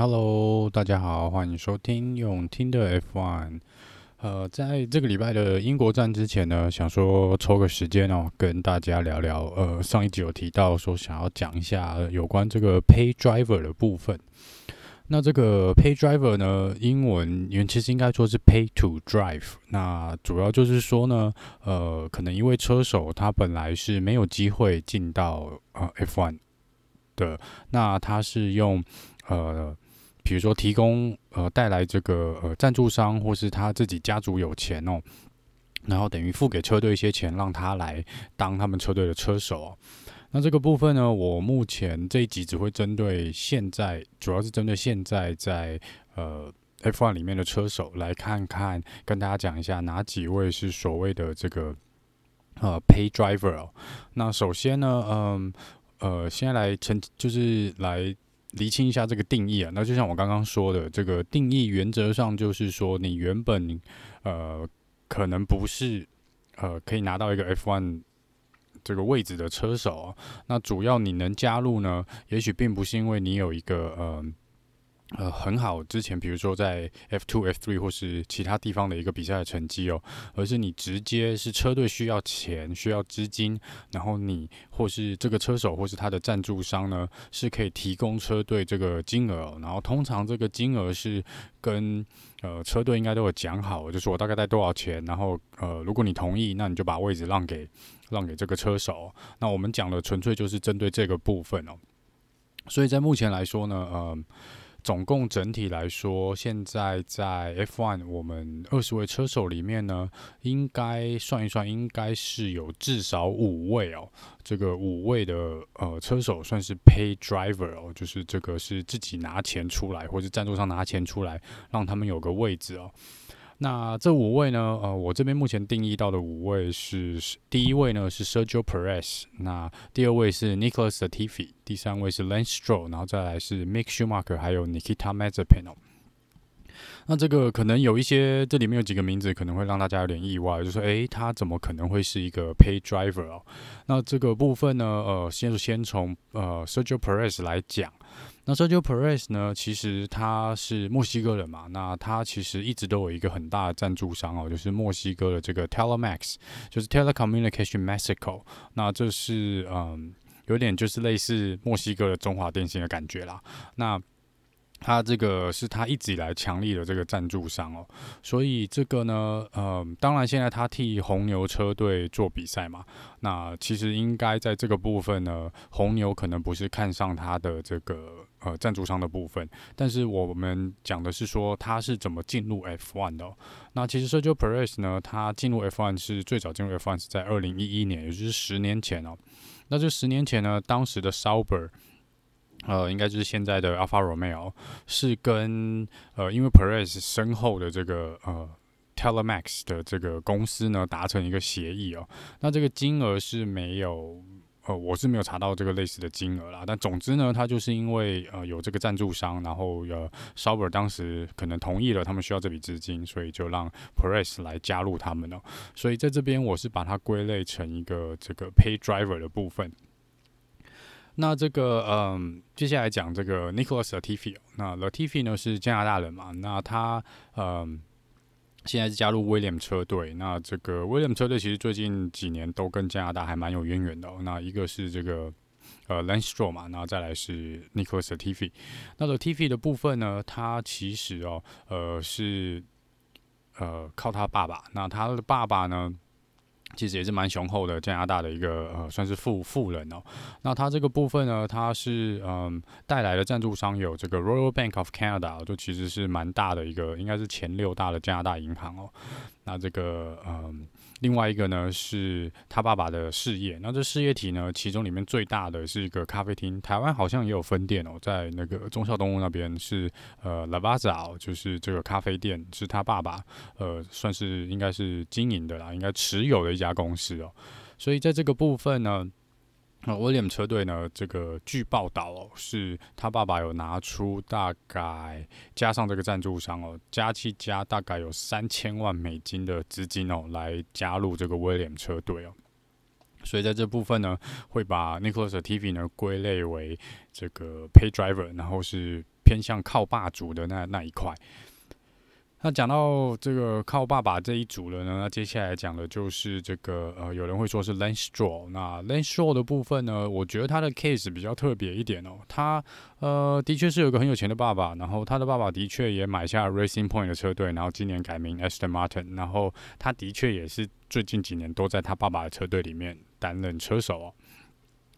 Hello，大家好，欢迎收听用听的 F1。呃，在这个礼拜的英国站之前呢，想说抽个时间哦，跟大家聊聊。呃，上一集有提到说想要讲一下有关这个 Pay Driver 的部分。那这个 Pay Driver 呢，英文原其实应该说是 Pay to Drive。那主要就是说呢，呃，可能一位车手他本来是没有机会进到呃 F1 的，那他是用呃。比如说，提供呃带来这个呃赞助商，或是他自己家族有钱哦，然后等于付给车队一些钱，让他来当他们车队的车手哦。那这个部分呢，我目前这一集只会针对现在，主要是针对现在在呃 F1 里面的车手来看看，跟大家讲一下哪几位是所谓的这个呃 Pay Driver 哦。那首先呢，嗯呃，先，来成就是来。厘清一下这个定义啊，那就像我刚刚说的，这个定义原则上就是说，你原本呃可能不是呃可以拿到一个 F1 这个位置的车手，那主要你能加入呢，也许并不是因为你有一个呃。呃，很好。之前比如说在 F two、F three 或是其他地方的一个比赛的成绩哦，而是你直接是车队需要钱、需要资金，然后你或是这个车手或是他的赞助商呢，是可以提供车队这个金额。然后通常这个金额是跟呃车队应该都有讲好，就是我大概带多少钱，然后呃如果你同意，那你就把位置让给让给这个车手。那我们讲的纯粹就是针对这个部分哦。所以在目前来说呢，呃。总共整体来说，现在在 F1 我们二十位车手里面呢，应该算一算，应该是有至少五位哦。这个五位的呃车手算是 Pay Driver 哦，就是这个是自己拿钱出来，或者赞助商拿钱出来，让他们有个位置哦。那这五位呢？呃，我这边目前定义到的五位是：第一位呢是 Sergio Perez，那第二位是 Nicholas Latifi，第三位是 Lance Stroll，然后再来是 Mick Schumacher，还有 Nikita Mazepin。那这个可能有一些，这里面有几个名字可能会让大家有点意外，就说，诶，他怎么可能会是一个 Pay Driver 哦？那这个部分呢，呃，先先从呃 Sergio Perez 来讲。那 Sergio Perez 呢？其实他是墨西哥人嘛，那他其实一直都有一个很大的赞助商哦，就是墨西哥的这个 Telmex，就是 Telecommunication Mexico。那这是嗯，有点就是类似墨西哥的中华电信的感觉啦。那他这个是他一直以来强力的这个赞助商哦，所以这个呢，呃，当然现在他替红牛车队做比赛嘛，那其实应该在这个部分呢，红牛可能不是看上他的这个呃赞助商的部分，但是我们讲的是说他是怎么进入 F1 的。那其实 Sergio Perez 呢，他进入 F1 是最早进入 F1 是在二零一一年，也就是十年前哦。那这十年前呢，当时的 Sauber。呃，应该就是现在的 Alfa Romeo 是跟呃，因为 Perez 身后的这个呃 Telemax 的这个公司呢达成一个协议哦。那这个金额是没有呃，我是没有查到这个类似的金额啦。但总之呢，他就是因为呃有这个赞助商，然后呃 Saber 当时可能同意了，他们需要这笔资金，所以就让 Press 来加入他们了。所以在这边我是把它归类成一个这个 Pay Driver 的部分。那这个嗯，接下来讲这个 Nicholas Latifi。那 Latifi 呢是加拿大人嘛？那他嗯，现在是加入威廉车队。那这个威廉车队其实最近几年都跟加拿大还蛮有渊源的哦。那一个是这个呃 Lance Stroll 嘛，然后再来是 Nicholas Tiffy。那个 Tiffy 的部分呢，他其实哦呃是呃靠他爸爸。那他的爸爸呢？其实也是蛮雄厚的，加拿大的一个呃，算是富富人哦。那他这个部分呢，他是嗯带来的赞助商有这个 Royal Bank of Canada，就其实是蛮大的一个，应该是前六大的加拿大银行哦。那这个嗯。另外一个呢是他爸爸的事业，那这事业体呢，其中里面最大的是一个咖啡厅，台湾好像也有分店哦，在那个忠孝东路那边是呃 Lavazza，就是这个咖啡店是他爸爸呃算是应该是经营的啦，应该持有的一家公司哦，所以在这个部分呢。那威廉车队呢？这个据报道哦，是他爸爸有拿出大概加上这个赞助商哦，加起加大概有三千万美金的资金哦，来加入这个威廉车队哦。所以在这部分呢，会把 Nicholas Latifi 呢归类为这个 Pay Driver，然后是偏向靠霸主的那那一块。那讲到这个靠爸爸这一组了呢，那接下来讲的就是这个呃，有人会说是 Lance Stroll。那 Lance Stroll 的部分呢，我觉得他的 case 比较特别一点哦。他呃的确是有个很有钱的爸爸，然后他的爸爸的确也买下 Racing Point 的车队，然后今年改名 Aston Martin，然后他的确也是最近几年都在他爸爸的车队里面担任车手哦。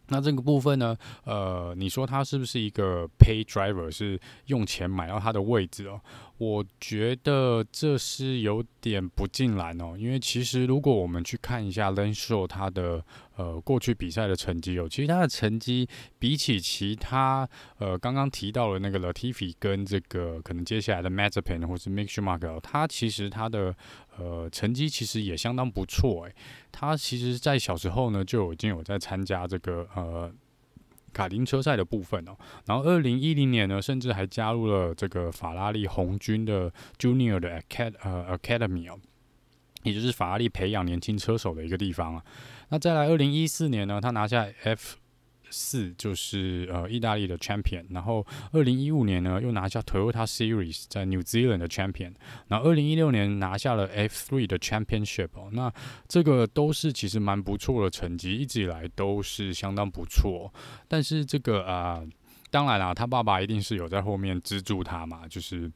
那这个部分呢，呃，你说他是不是一个 pay driver，是用钱买到他的位置哦？我觉得这是有点不尽然哦，因为其实如果我们去看一下 Lance Stroll 他的呃过去比赛的成绩哦，其实他的成绩比起其他呃刚刚提到的那个 Latifi 跟这个可能接下来的 m a z e p a n 或是 Mick Schumacher，他其实他的呃成绩其实也相当不错诶，他其实在小时候呢就已经有在参加这个呃。卡丁车赛的部分哦，然后二零一零年呢，甚至还加入了这个法拉利红军的 Junior 的 Acad 呃 Academy 哦，也就是法拉利培养年轻车手的一个地方啊。那再来二零一四年呢，他拿下 F。四就是呃意大利的 champion，然后二零一五年呢又拿下 Toyota Series 在 New Zealand 的 champion，然后二零一六年拿下了 F3 的 championship 哦，那这个都是其实蛮不错的成绩，一直以来都是相当不错。但是这个啊、呃，当然啦，他爸爸一定是有在后面资助他嘛，就是。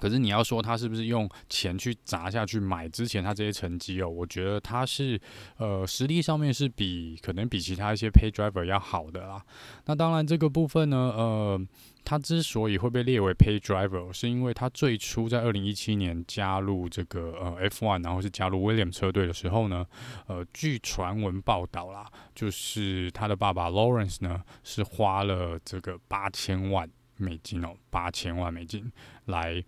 可是你要说他是不是用钱去砸下去买之前他这些成绩哦？我觉得他是呃实力上面是比可能比其他一些 pay driver 要好的啦。那当然这个部分呢，呃，他之所以会被列为 pay driver，是因为他最初在二零一七年加入这个呃 F1，然后是加入 William 车队的时候呢，呃，据传闻报道啦，就是他的爸爸 Lawrence 呢是花了这个八千万美金哦，八千万美金来。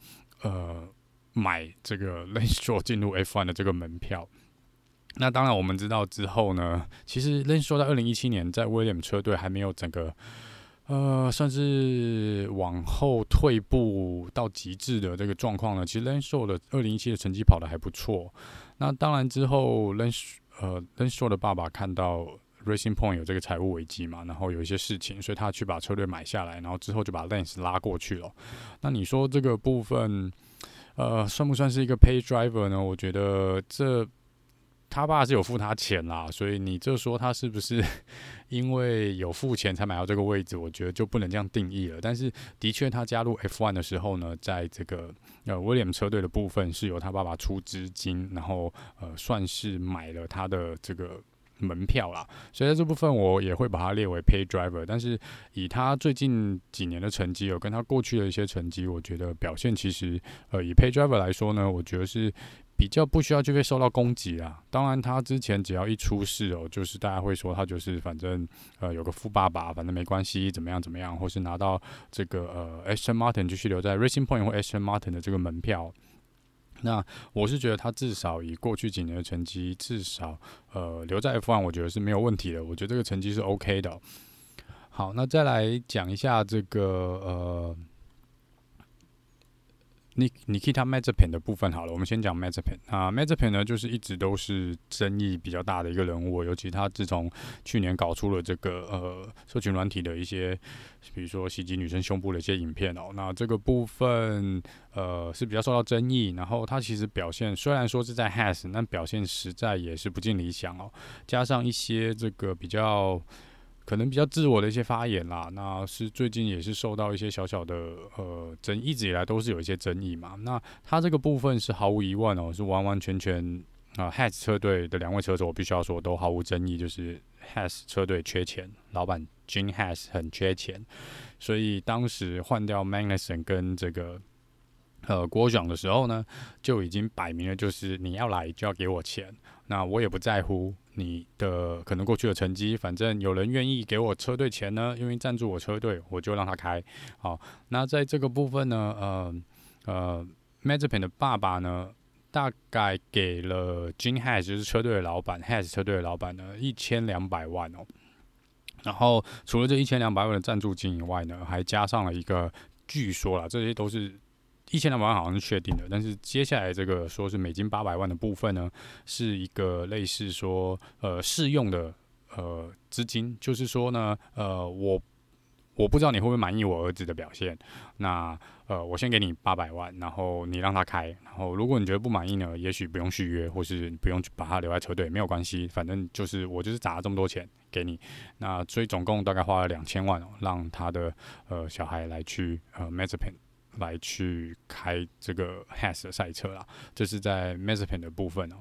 呃，买这个 Lanzhou 进入 F1 的这个门票。那当然，我们知道之后呢，其实 l a n s t r o 在二零一七年在 Williams 车队还没有整个呃，算是往后退步到极致的这个状况呢。其实 l a n s h o 的二零一七的成绩跑得还不错。那当然之后 Lance 呃 l a n s h o 的爸爸看到 Racing Point 有这个财务危机嘛，然后有一些事情，所以他去把车队买下来，然后之后就把 Lance 拉过去了。那你说这个部分，呃，算不算是一个 Pay Driver 呢？我觉得这他爸是有付他钱啦，所以你这说他是不是 因为有付钱才买到这个位置？我觉得就不能这样定义了。但是的确，他加入 F1 的时候呢，在这个呃 William 车队的部分是由他爸爸出资金，然后呃算是买了他的这个。门票啦，所以在这部分我也会把它列为 pay driver。但是以他最近几年的成绩，有跟他过去的一些成绩，我觉得表现其实，呃，以 pay driver 来说呢，我觉得是比较不需要去被受到攻击啦。当然，他之前只要一出事哦，就是大家会说他就是反正呃有个富爸爸，反正没关系，怎么样怎么样，或是拿到这个呃 Aston Martin 继续留在 Racing Point 或 Aston Martin 的这个门票。那我是觉得他至少以过去几年的成绩，至少呃留在 F1，我觉得是没有问题的。我觉得这个成绩是 OK 的。好，那再来讲一下这个呃。你你 Nikita Mazepin 的部分好了，我们先讲 Mazepin 啊，Mazepin 呢就是一直都是争议比较大的一个人物，尤其他自从去年搞出了这个呃社群软体的一些，比如说袭击女生胸部的一些影片哦，那这个部分呃是比较受到争议，然后他其实表现虽然说是在 Has，但表现实在也是不尽理想哦，加上一些这个比较。可能比较自我的一些发言啦，那是最近也是受到一些小小的呃争，一直以来都是有一些争议嘛。那他这个部分是毫无疑问哦，是完完全全啊 Has 车队的两位车手，我必须要说都毫无争议，就是 Has 车队缺钱，老板 Gene Haas 很缺钱，所以当时换掉 Magnussen 跟这个。呃，郭爽的时候呢，就已经摆明了，就是你要来就要给我钱，那我也不在乎你的可能过去的成绩，反正有人愿意给我车队钱呢，因为赞助我车队，我就让他开。好，那在这个部分呢，呃呃，Mazepin 的爸爸呢，大概给了金 has，就是车队的老板，Haas 车队的老板呢，一千两百万哦。然后除了这一千两百万的赞助金以外呢，还加上了一个，据说啦，这些都是。一千两百万好像是确定的，但是接下来这个说是美金八百万的部分呢，是一个类似说呃试用的呃资金，就是说呢呃我我不知道你会不会满意我儿子的表现。那呃，我先给你八百万，然后你让他开。然后如果你觉得不满意呢，也许不用续约，或是你不用把他留在车队，没有关系。反正就是我就是砸了这么多钱给你。那所以总共大概花了两千万哦，让他的呃小孩来去呃 Mazepin 来去开这个 Has 的赛车啦。这是在 Mazepin 的部分哦。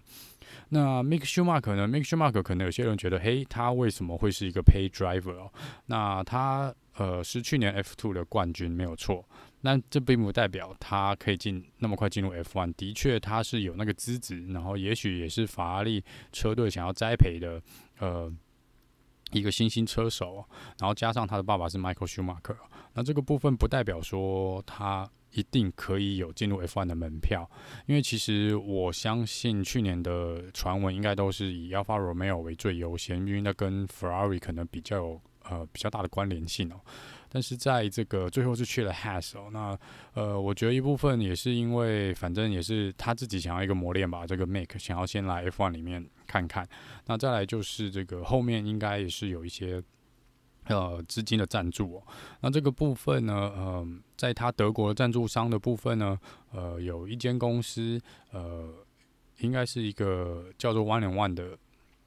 那 Mick Schumacher 呢？Mick Schumacher 可能有些人觉得，嘿，他为什么会是一个 Pay Driver 哦？那他呃是去年 F2 的冠军没有错，那这并不代表他可以进那么快进入 F1。的确，他是有那个资质，然后也许也是法拉利车队想要栽培的呃一个新兴车手，然后加上他的爸爸是 Michael Schumacher，那这个部分不代表说他。一定可以有进入 F1 的门票，因为其实我相信去年的传闻应该都是以 Alfa Romeo 为最优先，因为那跟 Ferrari 可能比较有呃比较大的关联性哦。但是在这个最后是去了 Haas 哦，那呃我觉得一部分也是因为反正也是他自己想要一个磨练吧，这个 Make 想要先来 F1 里面看看。那再来就是这个后面应该也是有一些。呃，资金的赞助哦，那这个部分呢，嗯、呃，在他德国的赞助商的部分呢，呃，有一间公司，呃，应该是一个叫做 One and One 的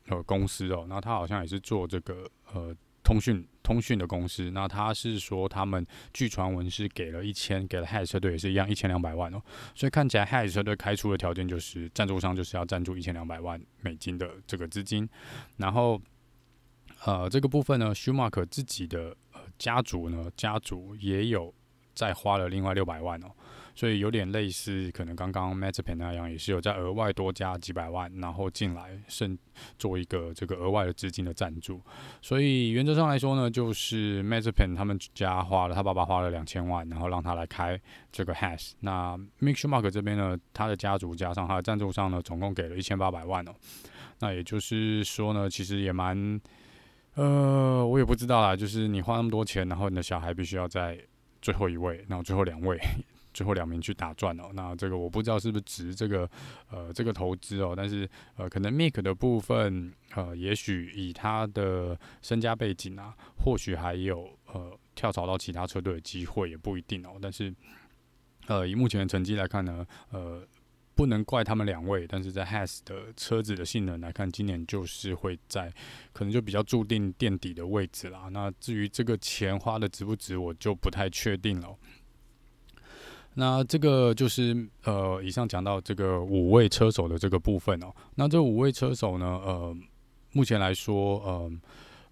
呃公司哦，那他好像也是做这个呃通讯通讯的公司，那他是说他们据传闻是给了一千，给了 Haas 车队也是一样一千两百万哦，所以看起来 Haas 车队开出的条件就是赞助商就是要赞助一千两百万美金的这个资金，然后。呃，这个部分呢，舒马克自己的呃家族呢，家族也有再花了另外六百万哦，所以有点类似，可能刚刚 Mazepin 那样，也是有在额外多加几百万，然后进来，甚做一个这个额外的资金的赞助。所以原则上来说呢，就是 Mazepin 他们家花了，他爸爸花了两千万，然后让他来开这个 Haas。那 Mick Schumacher 这边呢，他的家族加上他的赞助商呢，总共给了一千八百万哦。那也就是说呢，其实也蛮。呃，我也不知道啦，就是你花那么多钱，然后你的小孩必须要在最后一位，然后最后两位，最后两名去打转哦。那这个我不知道是不是值这个呃这个投资哦，但是呃可能 Mick 的部分呃，也许以他的身家背景啊，或许还有呃跳槽到其他车队的机会也不一定哦。但是呃以目前的成绩来看呢，呃。不能怪他们两位，但是在 Has 的车子的性能来看，今年就是会在可能就比较注定垫底的位置啦。那至于这个钱花的值不值，我就不太确定了。那这个就是呃，以上讲到这个五位车手的这个部分哦。那这五位车手呢，呃，目前来说，呃。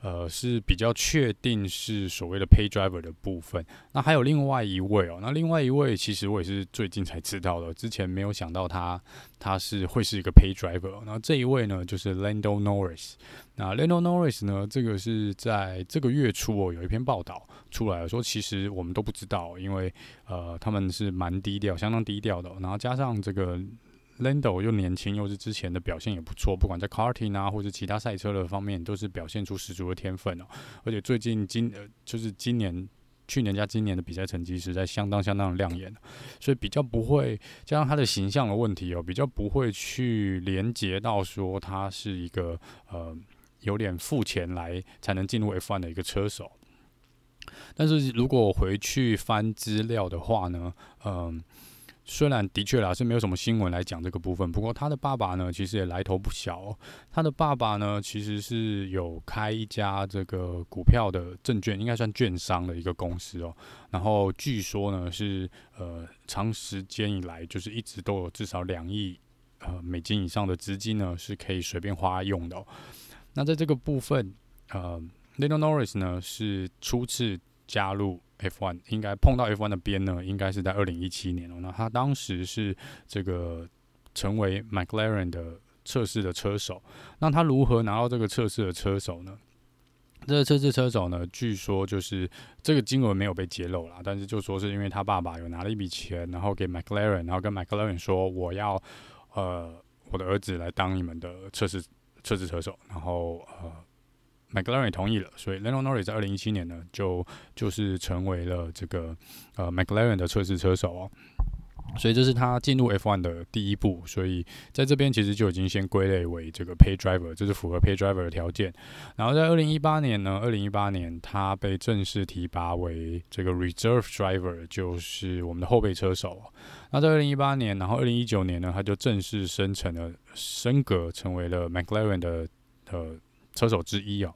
呃，是比较确定是所谓的 pay driver 的部分。那还有另外一位哦，那另外一位其实我也是最近才知道的，之前没有想到他他是会是一个 pay driver。那这一位呢，就是 Lando Norris。那 Lando Norris 呢，这个是在这个月初哦，有一篇报道出来了，说其实我们都不知道，因为呃他们是蛮低调，相当低调的。然后加上这个。Lando 又年轻，又是之前的表现也不错，不管在 karting 啊，或者其他赛车的方面，都是表现出十足的天分哦。而且最近今呃，就是今年、去年加今年的比赛成绩实在相当相当的亮眼，所以比较不会加上他的形象的问题哦，比较不会去连接到说他是一个呃有点付钱来才能进入 F1 的一个车手。但是如果回去翻资料的话呢，嗯、虽然的确啦是没有什么新闻来讲这个部分，不过他的爸爸呢，其实也来头不小哦。他的爸爸呢，其实是有开一家这个股票的证券，应该算券商的一个公司哦。然后据说呢是呃长时间以来就是一直都有至少两亿呃美金以上的资金呢是可以随便花用的。那在这个部分，呃，Little Norris 呢是初次加入。F1 应该碰到 F1 的边呢，应该是在二零一七年哦。那他当时是这个成为 McLaren 的测试的车手。那他如何拿到这个测试的车手呢？这个测试车手呢，据说就是这个金额没有被揭露啦，但是就说是因为他爸爸有拿了一笔钱，然后给 McLaren，然后跟 McLaren 说我要呃我的儿子来当你们的测试测试车手，然后呃。McLaren 也同意了，所以 Lando Norris 在二零一七年呢，就就是成为了这个呃 McLaren 的测试车手哦。所以这是他进入 F1 的第一步，所以在这边其实就已经先归类为这个 Pay Driver，这是符合 Pay Driver 的条件。然后在二零一八年呢，二零一八年他被正式提拔为这个 Reserve Driver，就是我们的后备车手。那在二零一八年，然后二零一九年呢，他就正式升成了升格，成为了 McLaren 的呃车手之一啊。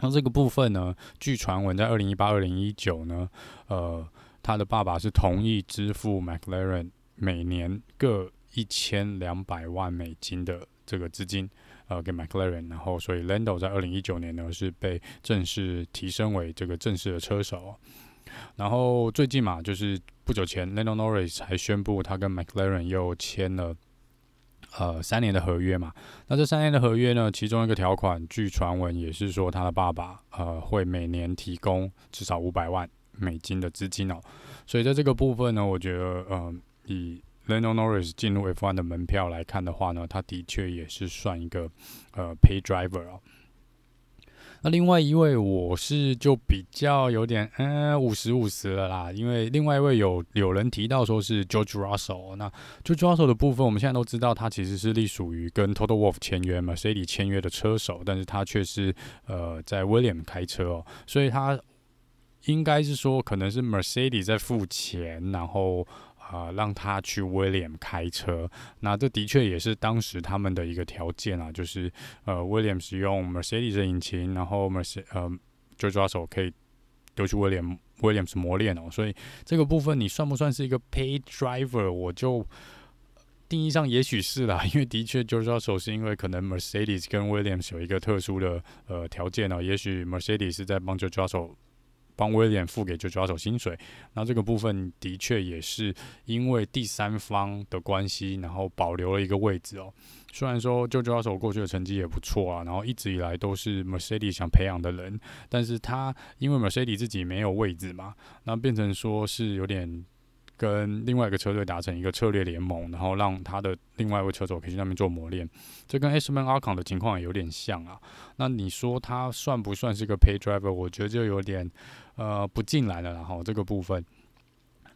那这个部分呢，据传闻在二零一八、二零一九呢，呃。他的爸爸是同意支付 McLaren 每年各一千两百万美金的这个资金，呃，给 McLaren，然后所以 Lando 在二零一九年呢是被正式提升为这个正式的车手，然后最近嘛，就是不久前 Lando Norris 还宣布他跟 McLaren 又签了呃三年的合约嘛，那这三年的合约呢，其中一个条款，据传闻也是说他的爸爸呃会每年提供至少五百万。美金的资金哦，所以在这个部分呢，我觉得，嗯，以 l e n o Norris 进入 F1 的门票来看的话呢，他的确也是算一个呃 Pay Driver 哦。那另外一位，我是就比较有点嗯五十五十了啦，因为另外一位有有人提到说是 George Russell，那 George Russell 的部分，我们现在都知道他其实是隶属于跟 Total Wolf 签约嘛，Mercedes 签约的车手，但是他却是呃在 William 开车哦，所以他。应该是说，可能是 Mercedes 在付钱，然后、呃、让他去 Williams 开车。那这的确也是当时他们的一个条件啊，就是呃 Williams 使用 Mercedes 的引擎，然后 Mercedes 呃 George Russell 可以丢去 Williams Williams 磨练哦。所以这个部分你算不算是一个 paid driver？我就定义上也许是啦，因为的确 George Russell 是因为可能 Mercedes 跟 Williams 有一个特殊的呃条件呢，也许 Mercedes 是在帮 George Russell。帮威廉付给九九二手薪水，那这个部分的确也是因为第三方的关系，然后保留了一个位置哦。虽然说就抓手过去的成绩也不错啊，然后一直以来都是 Mercedes 想培养的人，但是他因为 Mercedes 自己没有位置嘛，那变成说是有点。跟另外一个车队达成一个策略联盟，然后让他的另外一位车手可以去那边做磨练，这跟 Esteban Ocon 的情况有点像啊。那你说他算不算是个 Pay Driver？我觉得就有点呃不进来了，然后这个部分。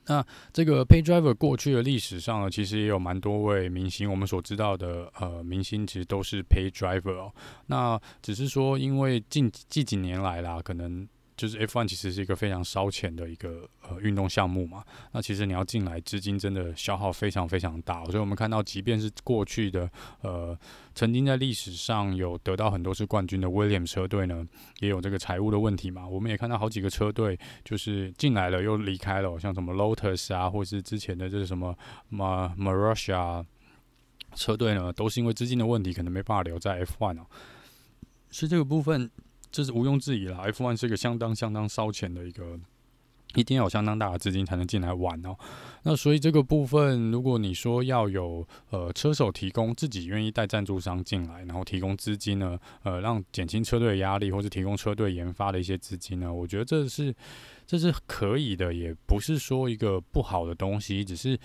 那这个 Pay Driver 过去的历史上呢，其实也有蛮多位明星，我们所知道的呃明星其实都是 Pay Driver 哦。那只是说因为近近几年来啦，可能。就是 F1 其实是一个非常烧钱的一个呃运动项目嘛，那其实你要进来资金真的消耗非常非常大，所以我们看到，即便是过去的呃曾经在历史上有得到很多次冠军的 Williams 车队呢，也有这个财务的问题嘛。我们也看到好几个车队就是进来了又离开了，像什么 Lotus 啊，或是之前的这个什么 Marussia 车队呢，都是因为资金的问题，可能没办法留在 F1 哦。是这个部分。这是毋庸置疑了，F1 是一个相当相当烧钱的一个，一定要有相当大的资金才能进来玩哦。那所以这个部分，如果你说要有呃车手提供自己愿意带赞助商进来，然后提供资金呢，呃，让减轻车队的压力，或是提供车队研发的一些资金呢，我觉得这是这是可以的，也不是说一个不好的东西，只是。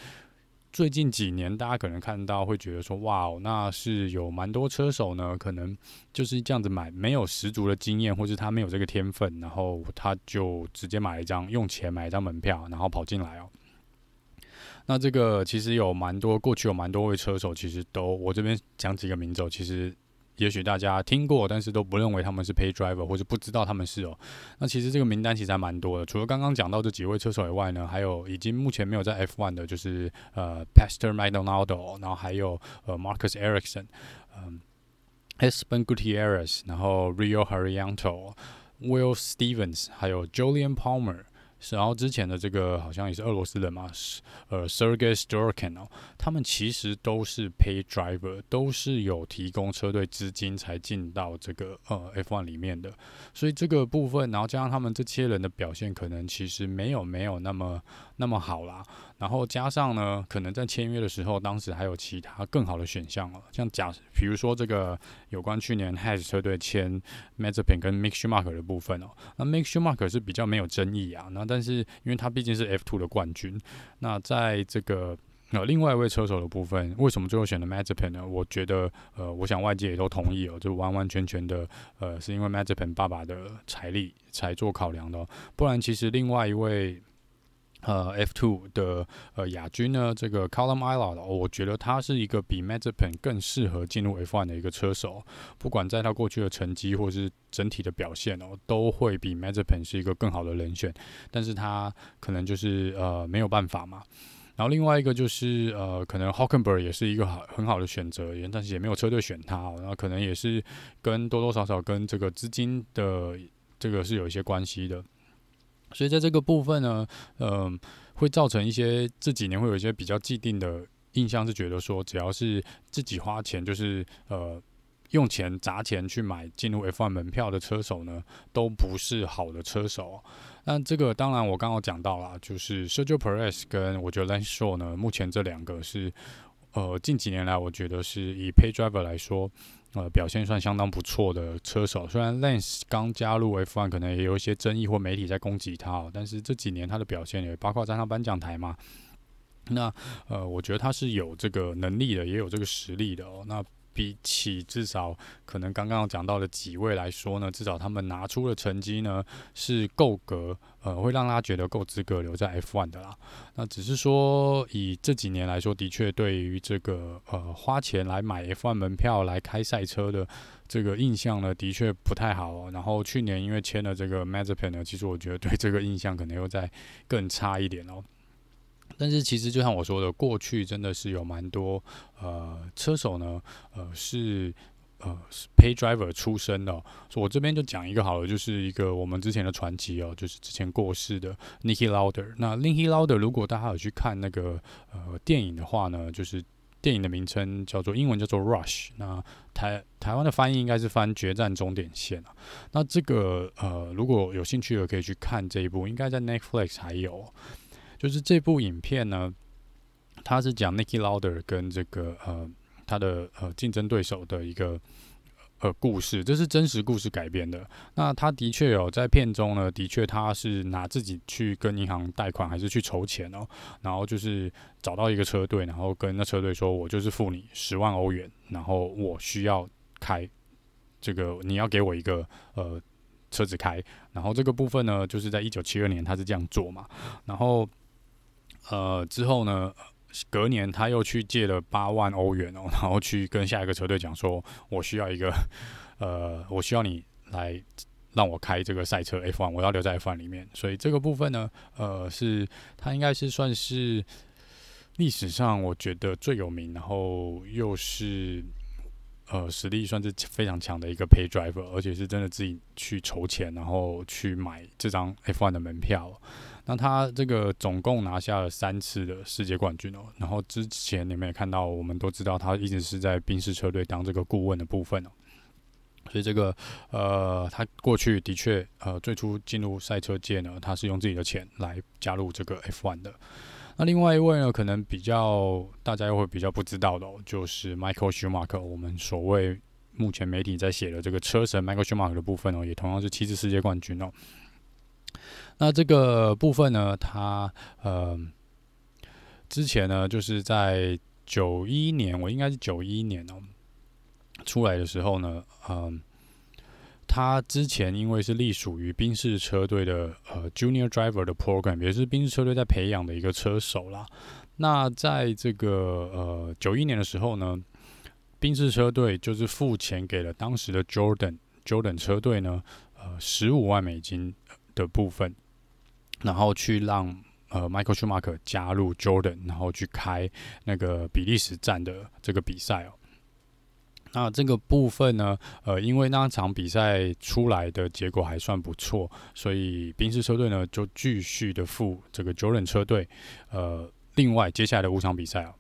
最近几年，大家可能看到会觉得说，哇哦，那是有蛮多车手呢，可能就是这样子买，没有十足的经验，或是他没有这个天分，然后他就直接买一张，用钱买一张门票，然后跑进来哦。那这个其实有蛮多，过去有蛮多位车手，其实都我这边讲几个名字，其实。也许大家听过，但是都不认为他们是 Pay Driver，或者不知道他们是哦。那其实这个名单其实还蛮多的，除了刚刚讲到这几位车手以外呢，还有已经目前没有在 F1 的，就是呃 Pastor Maldonado，然后还有呃 Marcus Ericsson，嗯、呃、Esteban Gutierrez，然后 Rio Haryanto，Will Stevens，还有 Jolien Palmer。然后之前的这个好像也是俄罗斯人嘛，呃，Sergei Strokin 哦，他们其实都是 Pay Driver，都是有提供车队资金才进到这个呃 F1 里面的，所以这个部分，然后加上他们这些人的表现，可能其实没有没有那么那么好啦。然后加上呢，可能在签约的时候，当时还有其他更好的选项哦，像假比如说这个有关去年 Has 车队签 Mazepin 跟 Mick Schumacher 的部分哦，那 Mick Schumacher 是比较没有争议啊，那但是因为他毕竟是 F2 的冠军，那在这个呃另外一位车手的部分，为什么最后选了 Mazepin 呢？我觉得呃，我想外界也都同意哦，就完完全全的呃是因为 Mazepin 爸爸的财力才做考量的哦，不然其实另外一位。呃，F2 的呃亚军呢，这个 column ILO 的我觉得他是一个比 Mazepin 更适合进入 F1 的一个车手。不管在他过去的成绩或是整体的表现哦，都会比 Mazepin 是一个更好的人选。但是他可能就是呃没有办法嘛。然后另外一个就是呃，可能 Hockenberg 也是一个好很好的选择，但是也没有车队选他哦。然后可能也是跟多多少少跟这个资金的这个是有一些关系的。所以在这个部分呢，嗯、会造成一些这几年会有一些比较既定的印象，是觉得说只要是自己花钱，就是呃用钱砸钱去买进入 F1 门票的车手呢，都不是好的车手。那这个当然我刚刚讲到了，就是 Sergio Perez 跟我觉得 Lance Stroll 呢，目前这两个是呃近几年来我觉得是以 Pay Driver 来说。呃，表现算相当不错的车手，虽然 Lance 刚加入 F1，可能也有一些争议或媒体在攻击他哦，但是这几年他的表现也包括站上颁奖台嘛，那呃，我觉得他是有这个能力的，也有这个实力的哦，那。比起至少可能刚刚讲到的几位来说呢，至少他们拿出的成绩呢是够格，呃，会让他觉得够资格留在 F1 的啦。那只是说以这几年来说，的确对于这个呃花钱来买 F1 门票来开赛车的这个印象呢，的确不太好哦。然后去年因为签了这个 Mazepin 呢，其实我觉得对这个印象可能又再更差一点哦。但是其实就像我说的，过去真的是有蛮多呃车手呢，呃是呃是 pay driver 出身的。所以我这边就讲一个好了，就是一个我们之前的传奇哦，就是之前过世的 Niki Lauder。那 Nicky Lauder 如果大家有去看那个呃电影的话呢，就是电影的名称叫做英文叫做 Rush。那台台湾的翻译应该是翻决战终点线啊。那这个呃如果有兴趣的可以去看这一部，应该在 Netflix 还有。就是这部影片呢，他是讲 Nicky Lauda 跟这个呃他的呃竞争对手的一个呃故事，这是真实故事改编的。那他的确有在片中呢，的确他是拿自己去跟银行贷款，还是去筹钱哦，然后就是找到一个车队，然后跟那车队说：“我就是付你十万欧元，然后我需要开这个，你要给我一个呃车子开。”然后这个部分呢，就是在一九七二年他是这样做嘛，然后。呃，之后呢，隔年他又去借了八万欧元哦，然后去跟下一个车队讲说，我需要一个，呃，我需要你来让我开这个赛车 F1，我要留在 F1 里面。所以这个部分呢，呃，是他应该是算是历史上我觉得最有名，然后又是呃实力算是非常强的一个 pay driver，而且是真的自己去筹钱，然后去买这张 F1 的门票。那他这个总共拿下了三次的世界冠军哦，然后之前你们也看到，我们都知道他一直是在宾士车队当这个顾问的部分哦，所以这个呃，他过去的确呃，最初进入赛车界呢，他是用自己的钱来加入这个 F1 的。那另外一位呢，可能比较大家又会比较不知道的哦，就是 Michael Schumacher，我们所谓目前媒体在写的这个车神 Michael Schumacher 的部分哦，也同样是七次世界冠军哦。那这个部分呢，他呃之前呢，就是在九一年，我应该是九一年哦出来的时候呢，嗯、呃，他之前因为是隶属于宾士车队的呃 Junior Driver 的 Program，也是宾士车队在培养的一个车手啦。那在这个呃九一年的时候呢，宾士车队就是付钱给了当时的 Jordan Jordan 车队呢，呃十五万美金的部分。然后去让呃 Michael Schumacher 加入 Jordan，然后去开那个比利时站的这个比赛哦。那这个部分呢，呃，因为那场比赛出来的结果还算不错，所以宾士车队呢就继续的付这个 Jordan 车队呃另外接下来的五场比赛哦。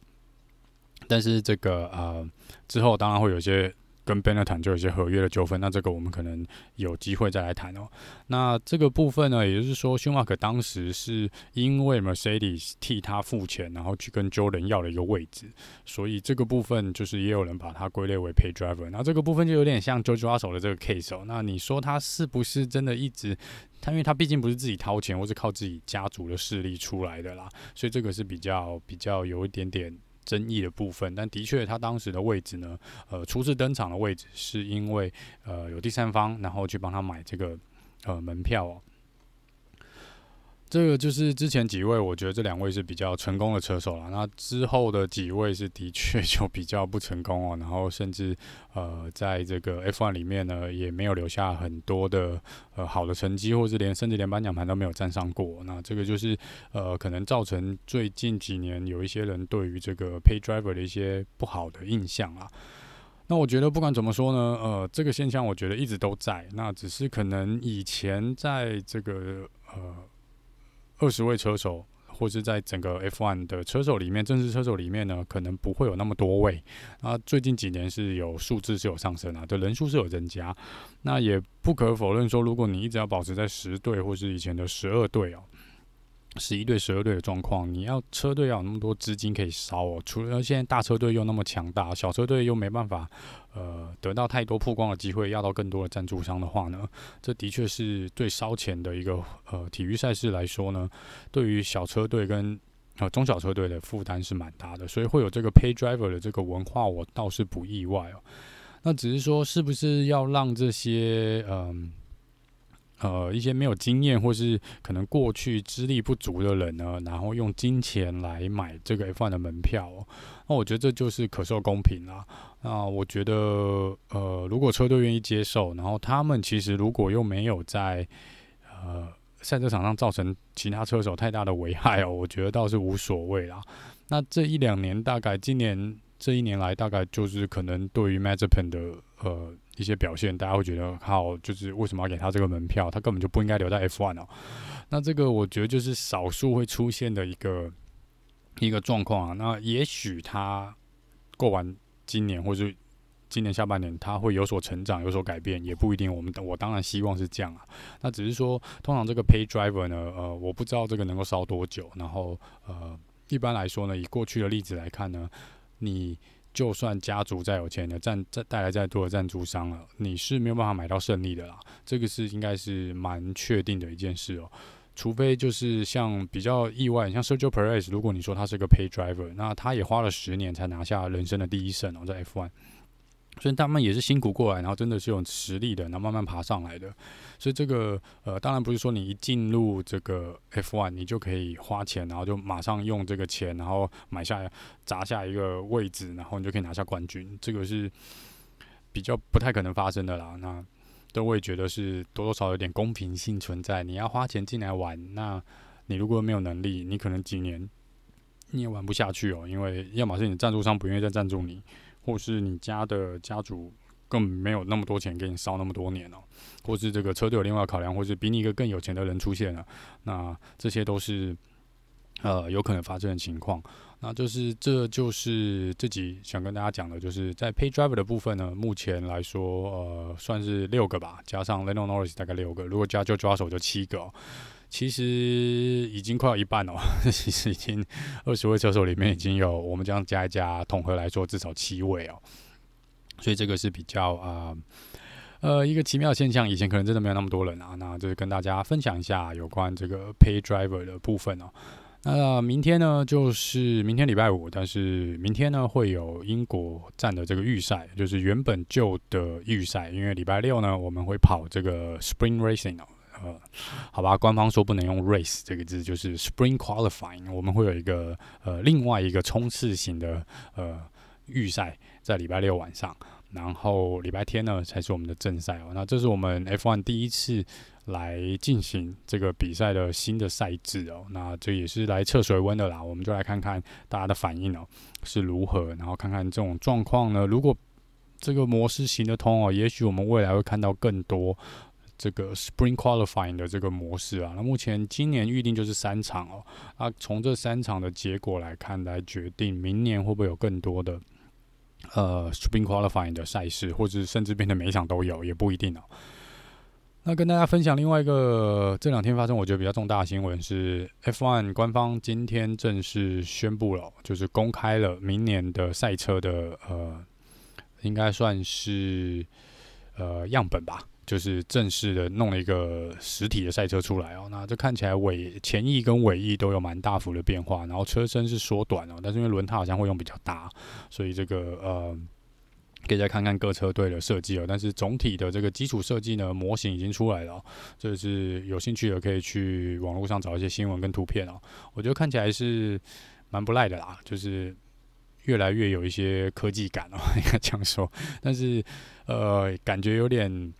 但是这个呃之后当然会有些。跟 Benetton 就有一些合约的纠纷，那这个我们可能有机会再来谈哦。那这个部分呢，也就是说，舒马克当时是因为 Mercedes 替他付钱，然后去跟 Jordan 要了一个位置，所以这个部分就是也有人把它归类为 Pay Driver。那这个部分就有点像 George Russell 的这个 case 哦。那你说他是不是真的一直他，因为他毕竟不是自己掏钱，或是靠自己家族的势力出来的啦，所以这个是比较比较有一点点。争议的部分，但的确，他当时的位置呢，呃，初次登场的位置是因为呃有第三方，然后去帮他买这个呃门票哦。这个就是之前几位，我觉得这两位是比较成功的车手了。那之后的几位是的确就比较不成功哦，然后甚至呃，在这个 F1 里面呢，也没有留下很多的呃好的成绩，或是连甚至连颁奖盘都没有站上过。那这个就是呃，可能造成最近几年有一些人对于这个 Pay Driver 的一些不好的印象啊。那我觉得不管怎么说呢，呃，这个现象我觉得一直都在。那只是可能以前在这个呃。二十位车手，或是在整个 F1 的车手里面，正式车手里面呢，可能不会有那么多位。啊，最近几年是有数字是有上升啊，对，人数是有增加。那也不可否认说，如果你一直要保持在十队，或是以前的十二队哦。十一队、十二队的状况，你要车队要有那么多资金可以烧哦。除了现在大车队又那么强大，小车队又没办法，呃，得到太多曝光的机会，要到更多的赞助商的话呢，这的确是最烧钱的一个呃体育赛事来说呢，对于小车队跟呃中小车队的负担是蛮大的，所以会有这个 pay driver 的这个文化，我倒是不意外哦。那只是说，是不是要让这些嗯？呃呃，一些没有经验或是可能过去资历不足的人呢，然后用金钱来买这个 F1 的门票哦，那我觉得这就是可受公平啦。那我觉得，呃，如果车队愿意接受，然后他们其实如果又没有在呃赛车场上造成其他车手太大的危害哦，我觉得倒是无所谓啦。那这一两年，大概今年这一年来，大概就是可能对于 Mazepin 的呃。一些表现，大家会觉得好，就是为什么要给他这个门票？他根本就不应该留在 F1 哦。那这个我觉得就是少数会出现的一个一个状况啊。那也许他过完今年，或是今年下半年，他会有所成长，有所改变，也不一定。我们我当然希望是这样啊。那只是说，通常这个 Pay Driver 呢，呃，我不知道这个能够烧多久。然后，呃，一般来说呢，以过去的例子来看呢，你。就算家族再有钱的赞再带来再多的赞助商了，你是没有办法买到胜利的啦。这个是应该是蛮确定的一件事哦。除非就是像比较意外，像 Sergio Perez，如果你说他是个 Pay Driver，那他也花了十年才拿下人生的第一胜哦，在 F1。所以他们也是辛苦过来，然后真的是有实力的，然后慢慢爬上来的。所以这个呃，当然不是说你一进入这个 F1，你就可以花钱，然后就马上用这个钱，然后买下砸下一个位置，然后你就可以拿下冠军。这个是比较不太可能发生的啦。那都会觉得是多多少少有点公平性存在。你要花钱进来玩，那你如果没有能力，你可能几年你也玩不下去哦，因为要么是你赞助商不愿意再赞助你。或是你家的家族根本没有那么多钱给你烧那么多年哦，或是这个车队有另外考量，或是比你一个更有钱的人出现了，那这些都是呃有可能发生的情况。那就是这就是自己想跟大家讲的，就是在 Pay Driver 的部分呢，目前来说呃算是六个吧，加上 Lando Norris 大概六个，如果加就抓手就七个。其实已经快要一半了，其实已经二十位车手里面已经有我们这样加一加，统合来说至少七位哦。所以这个是比较啊呃，一个奇妙现象，以前可能真的没有那么多人啊。那就是跟大家分享一下有关这个 Pay Driver 的部分哦。那明天呢，就是明天礼拜五，但是明天呢会有英国站的这个预赛，就是原本旧的预赛，因为礼拜六呢我们会跑这个 Spring Racing 哦。呃，好吧，官方说不能用 race 这个字，就是 spring qualifying。我们会有一个呃另外一个冲刺型的呃预赛，在礼拜六晚上，然后礼拜天呢才是我们的正赛哦。那这是我们 F1 第一次来进行这个比赛的新的赛制哦。那这也是来测水温的啦，我们就来看看大家的反应哦是如何，然后看看这种状况呢，如果这个模式行得通哦，也许我们未来会看到更多。这个 Spring Qualifying 的这个模式啊，那目前今年预定就是三场哦。那从这三场的结果来看，来决定明年会不会有更多的呃 Spring Qualifying 的赛事，或者甚至变成每一场都有，也不一定哦。那跟大家分享另外一个这两天发生我觉得比较重大的新闻是，F1 官方今天正式宣布了，就是公开了明年的赛车的呃，应该算是呃样本吧。就是正式的弄了一个实体的赛车出来哦，那这看起来尾前翼跟尾翼都有蛮大幅的变化，然后车身是缩短了，但是因为轮胎好像会用比较大，所以这个呃可以再看看各车队的设计哦。但是总体的这个基础设计呢，模型已经出来了哦，就是有兴趣的可以去网络上找一些新闻跟图片哦。我觉得看起来是蛮不赖的啦，就是越来越有一些科技感哦，应该这样说。但是呃，感觉有点。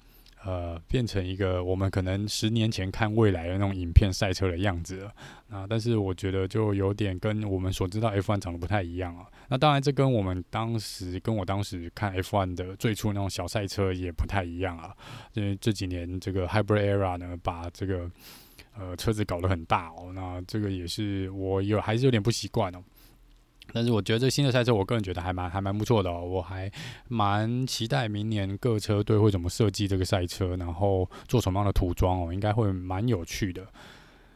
呃，变成一个我们可能十年前看未来的那种影片赛车的样子了啊，但是我觉得就有点跟我们所知道 F1 长得不太一样啊。那当然，这跟我们当时跟我当时看 F1 的最初那种小赛车也不太一样啊。因为这几年这个 Hybrid Era 呢，把这个呃车子搞得很大哦，那这个也是我有还是有点不习惯哦。但是我觉得这新的赛车，我个人觉得还蛮还蛮不错的哦。我还蛮期待明年各车队会怎么设计这个赛车，然后做什么样的涂装哦，应该会蛮有趣的。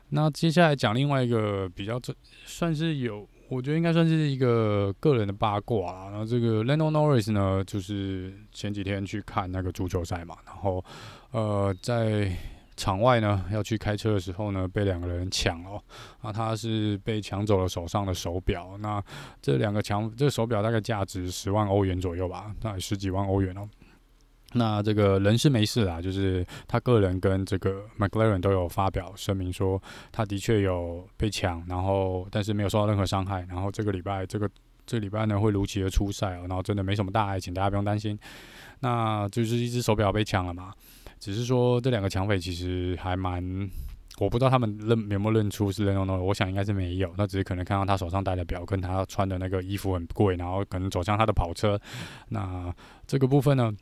那接下来讲另外一个比较这算是有，我觉得应该算是一个个人的八卦啦。然后这个 Lando Norris 呢，就是前几天去看那个足球赛嘛，然后呃在。场外呢，要去开车的时候呢，被两个人抢了。啊，他是被抢走了手上的手表。那这两个抢，这个手表大概价值十万欧元左右吧，大概十几万欧元哦。那这个人是没事啦，就是他个人跟这个 McLaren 都有发表声明说，他的确有被抢，然后但是没有受到任何伤害。然后这个礼拜，这个这礼拜呢会如期的出赛哦，然后真的没什么大碍，请大家不用担心。那就是一只手表被抢了嘛。只是说这两个抢匪其实还蛮，我不知道他们认有没有认出是 Lando Norris，我想应该是没有，那只是可能看到他手上戴的表跟他穿的那个衣服很贵，然后可能走向他的跑车。那这个部分呢，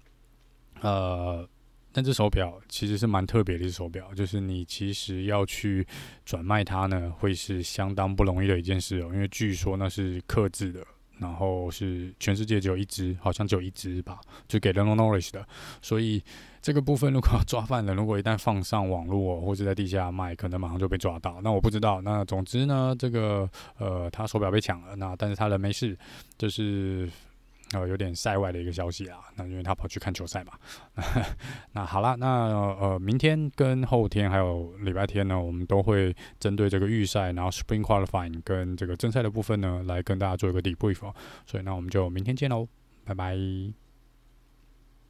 呃，那只手表其实是蛮特别的一只手表，就是你其实要去转卖它呢，会是相当不容易的一件事哦，因为据说那是刻制的。然后是全世界只有一只，好像只有一只吧，就给 Lando Norris 的。所以这个部分如果要抓犯人，如果一旦放上网络或者在地下卖，可能马上就被抓到。那我不知道。那总之呢，这个呃，他手表被抢了，那但是他人没事，就是。呃，有点塞外的一个消息啊，那因为他跑去看球赛嘛。那好了，那呃，明天跟后天还有礼拜天呢，我们都会针对这个预赛，然后 Spring Qualifying 跟这个正赛的部分呢，来跟大家做一个 debrief。所以那我们就明天见喽，拜拜。